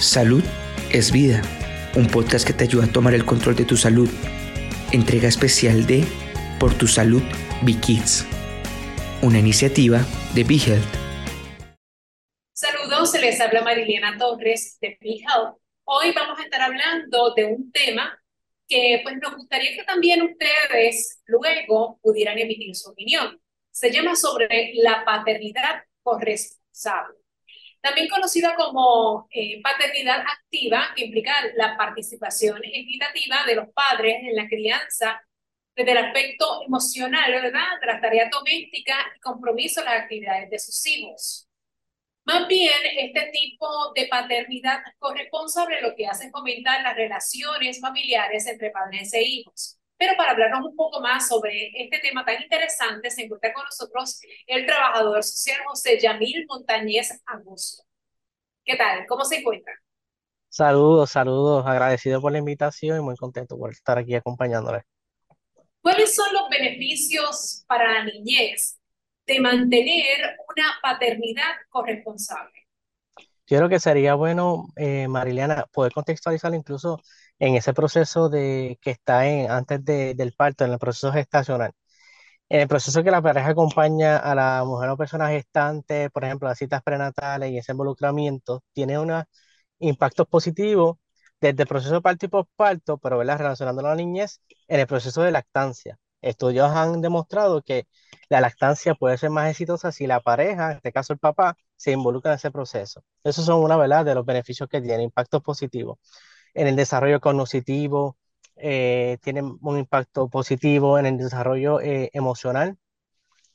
Salud es vida, un podcast que te ayuda a tomar el control de tu salud. Entrega especial de Por tu Salud Kids, una iniciativa de BeHealth. Saludos, se les habla Mariliana Torres de BeHealth. Hoy vamos a estar hablando de un tema que pues nos gustaría que también ustedes luego pudieran emitir su opinión. Se llama sobre la paternidad corresponsable también conocida como eh, paternidad activa, que implica la participación equitativa de los padres en la crianza desde el aspecto emocional, ¿verdad? De las tareas domésticas y compromiso en las actividades de sus hijos. Más bien, este tipo de paternidad corresponsable lo que hace es fomentar las relaciones familiares entre padres e hijos. Pero para hablarnos un poco más sobre este tema tan interesante, se encuentra con nosotros el trabajador social José Yamil Montañez Augusto. ¿Qué tal? ¿Cómo se encuentra? Saludos, saludos, agradecido por la invitación y muy contento por estar aquí acompañándole. ¿Cuáles son los beneficios para la niñez de mantener una paternidad corresponsable? Yo creo que sería bueno, eh, Mariliana, poder contextualizarlo incluso en ese proceso de que está en, antes del parto, en el proceso gestacional. En el proceso que la pareja acompaña a la mujer o persona gestante, por ejemplo, las citas prenatales y ese involucramiento, tiene unos impactos positivos desde el proceso de parto y posparto, pero ¿verdad? relacionando a la niñez en el proceso de lactancia. Estudios han demostrado que la lactancia puede ser más exitosa si la pareja, en este caso el papá, se involucra en ese proceso. Esos son una ¿verdad? de los beneficios que tiene, impactos positivos en el desarrollo cognitivo, eh, tienen un impacto positivo en el desarrollo eh, emocional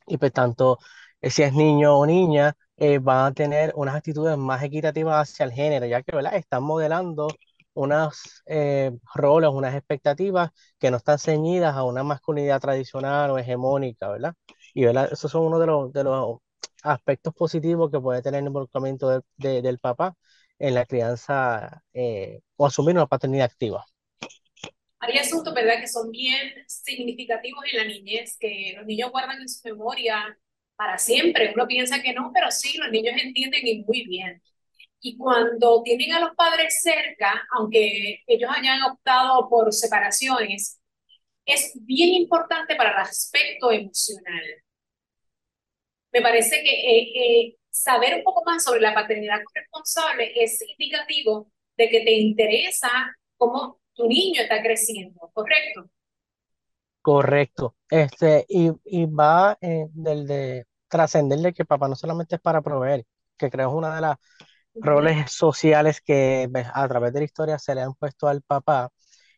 y por tanto, eh, si es niño o niña, van a tener unas actitudes más equitativas hacia el género, ya que ¿verdad? están modelando unas roles, unas expectativas que no están ceñidas a una masculinidad tradicional o hegemónica, ¿verdad? Y ¿verdad? esos son uno de los, de los aspectos positivos que puede tener el involucramiento del papá en la crianza o asumir una paternidad activa. Hay asuntos, ¿verdad?, que son bien significativos en la niñez, que los niños guardan en su memoria para siempre. Uno piensa que no, pero sí, los niños entienden y muy bien. Y cuando tienen a los padres cerca, aunque ellos hayan optado por separaciones, es bien importante para el aspecto emocional. Me parece que eh, eh, saber un poco más sobre la paternidad corresponsable es indicativo de que te interesa cómo tu niño está creciendo, ¿correcto? Correcto. Este, y, y va eh, del de trascenderle que papá no solamente es para proveer, que creo es una de las roles sociales que a través de la historia se le han puesto al papá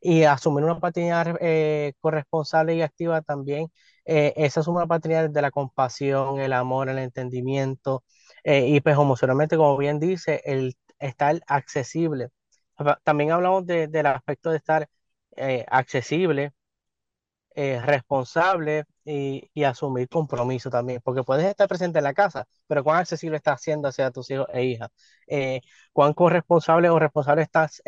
y asumir una paternidad eh, corresponsable y activa también, eh, esa es una paternidad de la compasión, el amor, el entendimiento y pues emocionalmente, como bien dice, el estar accesible también hablamos del aspecto de estar eh, accesible, eh, responsable y, asumir compromiso también, porque puedes estar presente en la casa, pero cuán accesible estás haciendo hacia tus hijos e hijas, eh, cuán corresponsable o responsable estás,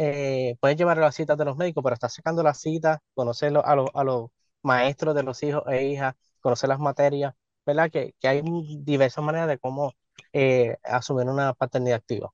puedes llevar las citas de los médicos, pero estás sacando las citas, conocer a, los, a los maestros de los hijos e hijas, conocer las materias, ¿verdad? Que, que hay diversas maneras de cómo asumir una paternidad activa.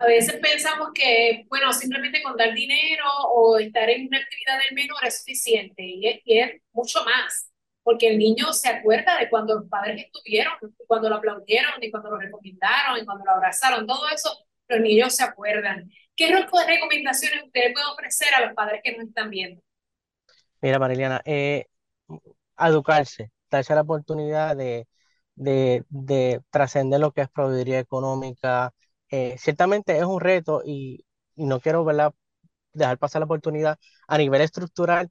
A veces pensamos que, bueno, simplemente con dar dinero o estar en una actividad del menor es suficiente y es, mucho más, porque el niño se acuerda de cuando los padres estuvieron, cuando lo aplaudieron y cuando lo recomendaron y cuando lo abrazaron, todo eso los niños se acuerdan. ¿Qué recomendaciones usted puede ofrecer a los padres que nos están viendo? Mira, Mariliana, eh, educarse, darse la oportunidad de, de, de trascender lo que es proveeduría económica, eh, ciertamente es un reto y, no quiero dejar pasar la oportunidad a nivel estructural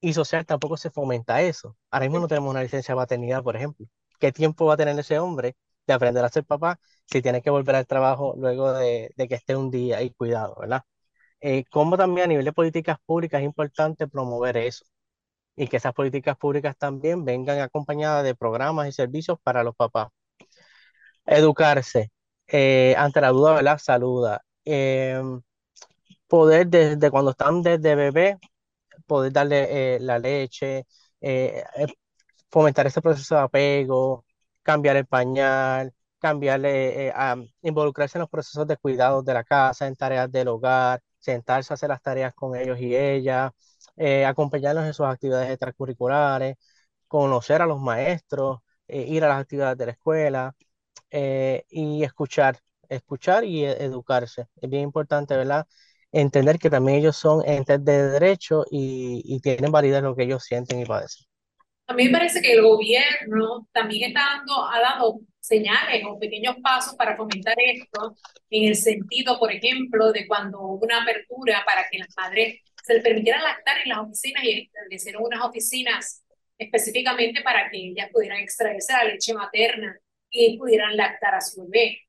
y social tampoco se fomenta eso. Ahora mismo no tenemos una licencia de paternidad, por ejemplo. ¿Qué tiempo va a tener ese hombre de aprender a ser papá si tiene que volver al trabajo luego de, que esté un día y cuidado, ¿verdad? Eh, como también a nivel de políticas públicas es importante promover eso y que esas políticas públicas también vengan acompañadas de programas y servicios para los papás. Educarse, eh, ante la duda, ¿verdad? Saluda. Em, poder desde cuando están desde bebé, poder darle eh, la leche, eh, fomentar ese proceso de apego, cambiar el pañal, cambiarle, eh, involucrarse en los procesos de cuidado de la casa, en tareas del hogar, sentarse a hacer las tareas con ellos y ellas, eh, acompañarlos en sus actividades extracurriculares, conocer a los maestros, eh, ir a las actividades de la escuela y escuchar, escuchar y educarse. Es bien importante, ¿verdad? Entender que también ellos son entes de derecho y, y tienen validez lo que ellos sienten y padecen. A mí me parece que el gobierno también está dando, ha dado señales o pequeños pasos para fomentar esto, en el sentido, por ejemplo, de cuando hubo una apertura para que las madres se les permitiera lactar en las oficinas y establecieron unas oficinas específicamente para que ellas pudieran extraerse la leche materna y pudieran lactar a su bebé.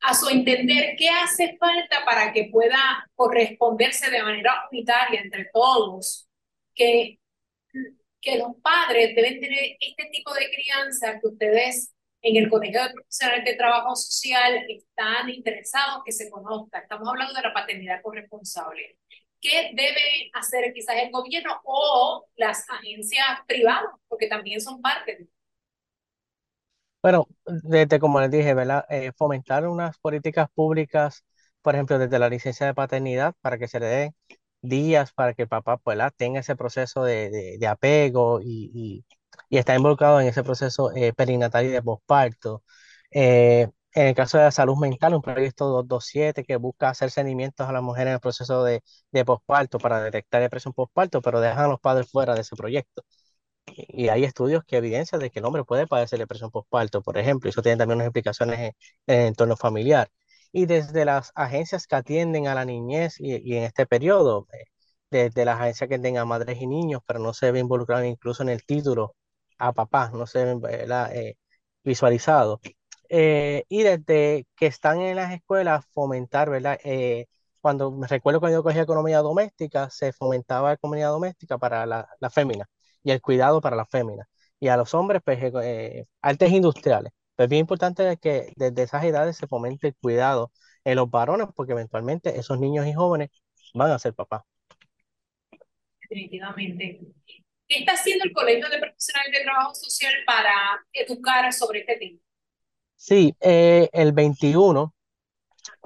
A su entender, ¿qué hace falta para que pueda corresponderse de manera unitaria entre todos? Que que los padres deben tener este tipo de crianza que ustedes en el Colegio de Profesionales de Trabajo Social están interesados que se conozca. Estamos hablando de la paternidad corresponsable. ¿Qué debe hacer quizás el gobierno o las agencias privadas? Porque también son parte de bueno, desde como les dije, ¿verdad? Eh, fomentar unas políticas públicas, por ejemplo, desde la licencia de paternidad, para que se le dé días para que el papá pues, tenga ese proceso de, de, apego y, y, está involucrado en ese proceso eh, perinatal y de posparto. Eh, en el caso de la salud mental, un proyecto 227 que busca hacer seguimientos a las mujeres en el proceso de, de posparto para detectar depresión posparto, pero dejan a los padres fuera de ese proyecto. Y hay estudios que evidencian de que el hombre puede padecer depresión posparto, por ejemplo, y eso tiene también unas implicaciones en, en el entorno familiar y desde las agencias que atienden a la niñez y, en este periodo, eh, desde las agencias que a madres y niños, pero no se ve involucrado incluso en el título a papá, no se ve eh, visualizado. Eh, y desde que están en las escuelas, fomentar, ¿verdad? cuando me recuerdo cuando yo cogía economía doméstica, se fomentaba economía doméstica para la, la fémina y el cuidado para la fémina. Y a los hombres, pues, artes industriales es bien importante que desde esas edades se fomente el cuidado en los varones, porque eventualmente esos niños y jóvenes van a ser papás. Definitivamente. ¿Qué está haciendo el Colegio de Profesionales de Trabajo Social para educar sobre este tema? Sí, eh, el 21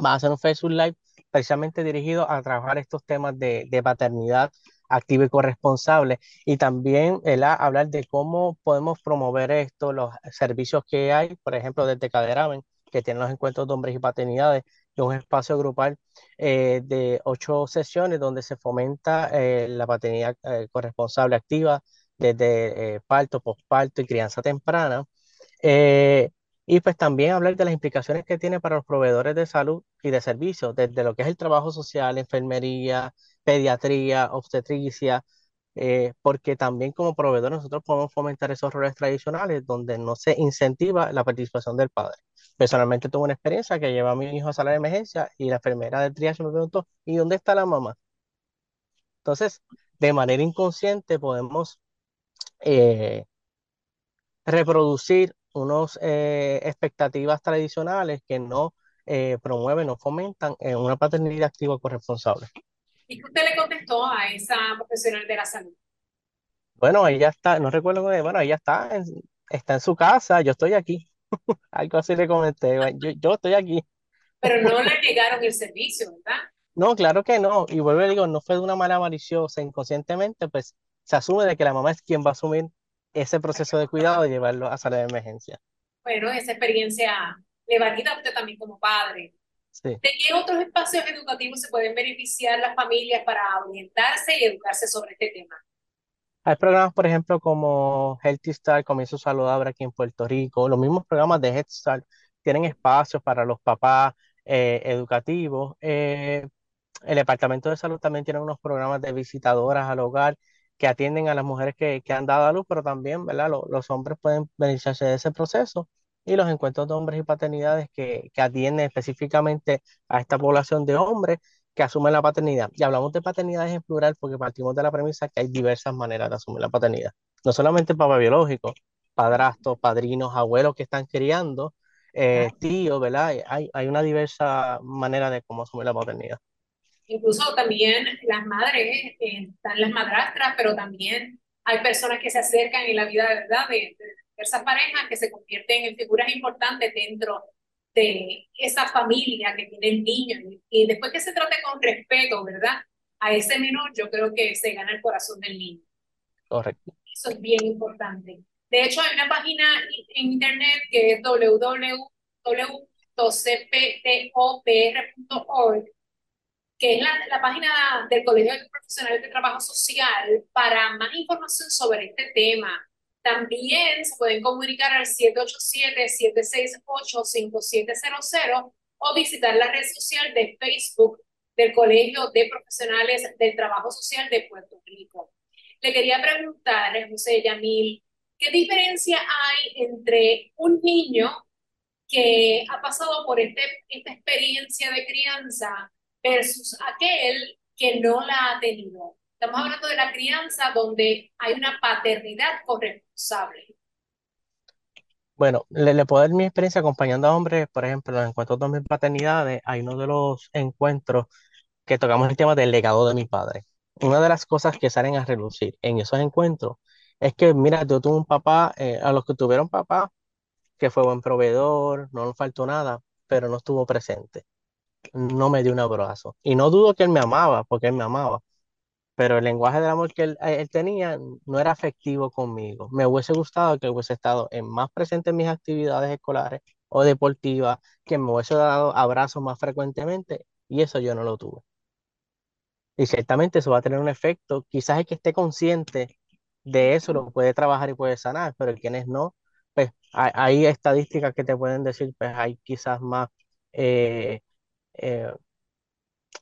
va a hacer un Facebook Live precisamente dirigido a trabajar estos temas de, paternidad activo y corresponsable y también hablar de cómo podemos promover esto, los servicios que hay, por ejemplo, desde Caderamen, que tienen los encuentros de hombres y paternidades, y un espacio grupal eh, de ocho sesiones donde se fomenta eh, la paternidad corresponsable activa desde parto, posparto y crianza temprana. Y pues también hablar de las implicaciones que tiene para los proveedores de salud y de servicios, desde lo que es el trabajo social, enfermería, pediatría, obstetricia, eh, porque también como proveedor nosotros podemos fomentar esos roles tradicionales donde no se incentiva la participación del padre. Personalmente tuve una experiencia que lleva a mi hijo a sala de emergencia y la enfermera de triage me preguntó, ¿y dónde está la mamá? Entonces, de manera inconsciente podemos eh, reproducir unas eh, expectativas tradicionales que no promueven o fomentan una paternidad activa corresponsable. ¿Y qué usted le contestó a esa profesional de la salud? Bueno, ella está, no recuerdo, bueno, ella está en, está en su casa, yo estoy aquí. Algo así le comenté, yo, yo estoy aquí. Pero no le negaron el servicio, ¿verdad? No, claro que no. Y vuelvo y digo, no fue de una manera maliciosa, inconscientemente, pues se asume de que la mamá es quien va a asumir ese proceso de cuidado y llevarlo a sala de emergencia. Bueno, esa experiencia le valida a usted también como padre. ¿De qué otros espacios educativos se pueden beneficiar las familias para orientarse y educarse sobre este tema? Hay programas, por ejemplo, como Healthy Start, Comienzo Saludable aquí en Puerto Rico. Los mismos programas de Head Start tienen espacios para los papás eh, educativos. Eh, el Departamento de Salud también tiene unos programas de visitadoras al hogar que atienden a las mujeres que, que han dado a luz, pero también ¿verdad? Los, los hombres pueden beneficiarse de ese proceso y los encuentros de hombres y paternidades que, que atienden específicamente a esta población de hombres que asumen la paternidad. Y hablamos de paternidades en plural porque partimos de la premisa que hay diversas maneras de asumir la paternidad. No solamente papá biológico, padrastros, padrinos, abuelos que están criando, eh, tíos, ¿verdad? Hay, hay una diversa manera de cómo asumir la paternidad. Incluso también las madres, eh, están las madrastras, pero también hay personas que se acercan en la vida de verdad de, diversas parejas que se convierten en figuras importantes dentro de esa familia que tienen niños. Y después que se trate con respeto, ¿verdad? A ese menor, yo creo que se gana el corazón del niño. Correcto. Eso es bien importante. De hecho, hay una página en internet que es www.cptopr.org, que es la, la, página del Colegio de Profesionales de Trabajo Social para más información sobre este tema. También se pueden comunicar al 787-768-5700 o visitar la red social de Facebook del Colegio de Profesionales del Trabajo Social de Puerto Rico. Le quería preguntar, José Yamil, ¿qué diferencia hay entre un niño que ha pasado por este, esta experiencia de crianza versus aquel que no la ha tenido? Estamos hablando de la crianza donde hay una paternidad corresponsable. Bueno, le, puedo dar mi experiencia acompañando a hombres, por ejemplo, en los encuentros de mis paternidades, hay uno de los encuentros que tocamos el tema del legado de mi padre. Una de las cosas que salen a relucir en esos encuentros es que, mira, yo tuve un papá, eh, a los que tuvieron papá, que fue buen proveedor, no le faltó nada, pero no estuvo presente. No me dio un abrazo. Y no dudo que él me amaba, porque él me amaba, pero el lenguaje del amor que él, él, tenía no era afectivo conmigo. Me hubiese gustado que hubiese estado en más presente en mis actividades escolares o deportivas, que me hubiese dado abrazos más frecuentemente, y eso yo no lo tuve. Y ciertamente eso va a tener un efecto. Quizás el que esté consciente de eso lo puede trabajar y puede sanar, pero quienes no, pues hay, estadísticas que te pueden decir, pues hay quizás más eh, eh,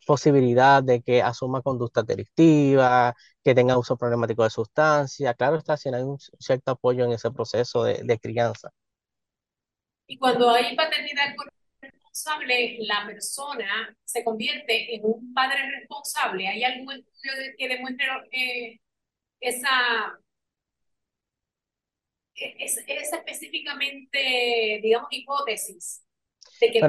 posibilidad de que asuma conductas delictivas, que tenga uso problemático de sustancias. Claro está, si hay un cierto apoyo en ese proceso de, de crianza. Y cuando hay paternidad responsable, la persona se convierte en un padre responsable. ¿Hay algún estudio que demuestre eh, esa, e-, esa específicamente, digamos, hipótesis? De que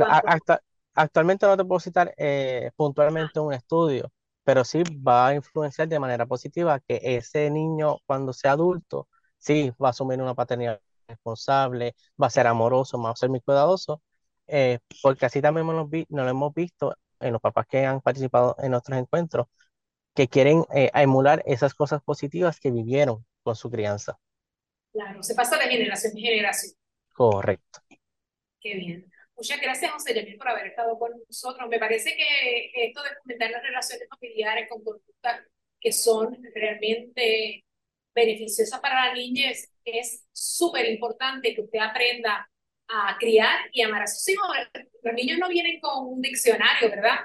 actualmente no te puedo citar eh, puntualmente un estudio, pero sí va a influenciar de manera positiva que ese niño cuando sea adulto, sí va a asumir una paternidad responsable, va a ser amoroso, va a ser muy cuidadoso, eh, porque así también nos, lo hemos visto en los papás que han participado en nuestros encuentros, que quieren eh, emular esas cosas positivas que vivieron con su crianza. Claro, se pasa de generación en generación. Correcto. Qué bien. Muchas gracias, José Yamil, por haber estado con nosotros. Me parece que esto de fomentar las relaciones familiares con conductas que son realmente beneficiosas para la niñez es súper importante que usted aprenda a criar y amar a sus hijos. Los niños no vienen con un diccionario, ¿verdad?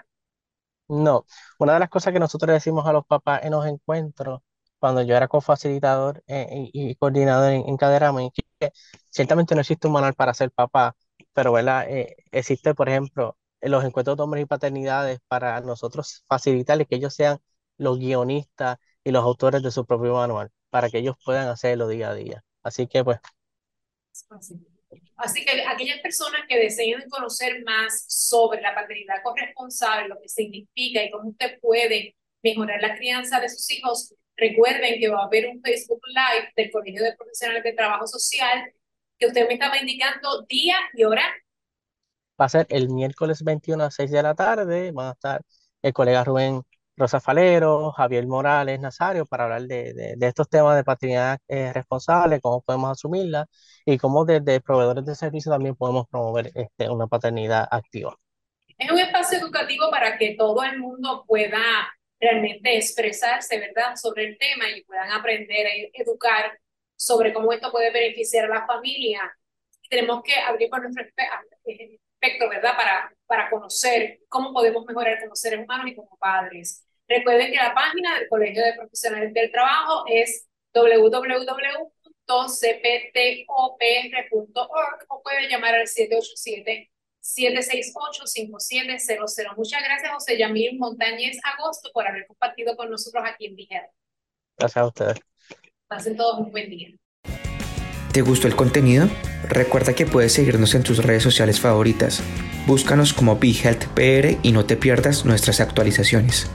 No, una de las cosas que nosotros decimos a los papás en los encuentros, cuando yo era cofacilitador eh, y, coordinador en, en es que ciertamente no existe un manual para ser papá, pero ¿verdad? Eh, existe, por ejemplo, los encuentros de hombres y paternidades para nosotros facilitarles que ellos sean los guionistas y los autores de su propio manual, para que ellos puedan hacerlo día a día. Así que, pues. Así que aquellas personas que deseen conocer más sobre la paternidad corresponsable, lo que significa y cómo usted puede mejorar la crianza de sus hijos, recuerden que va a haber un Facebook Live del Colegio de Profesionales de Trabajo Social que usted me estaba indicando día y hora. Va a ser el miércoles 21 a 6 de la tarde. Van a estar el colega Rubén Rosa Falero, Javier Morales Nazario para hablar de, de, estos temas de paternidad eh, responsable, cómo podemos asumirla y cómo desde proveedores de servicios también podemos promover este, una paternidad activa. Es un espacio educativo para que todo el mundo pueda realmente expresarse, ¿verdad?, sobre el tema y puedan aprender a educar sobre cómo esto puede beneficiar a la familia. Tenemos que abrir por nuestro espectro, ¿verdad?, para, para conocer cómo podemos mejorar como seres humanos y como padres. Recuerden que la página del Colegio de Profesionales del Trabajo es www.cptopr.org o puede llamar al 787-768-5700. Muchas gracias, José Yamil Montañez Agosto, por haber compartido con nosotros aquí en Vigel. Gracias a ustedes. Pasen todos un buen día. ¿Te gustó el contenido? Recuerda que puedes seguirnos en tus redes sociales favoritas. Búscanos como BeHealthPR y no te pierdas nuestras actualizaciones.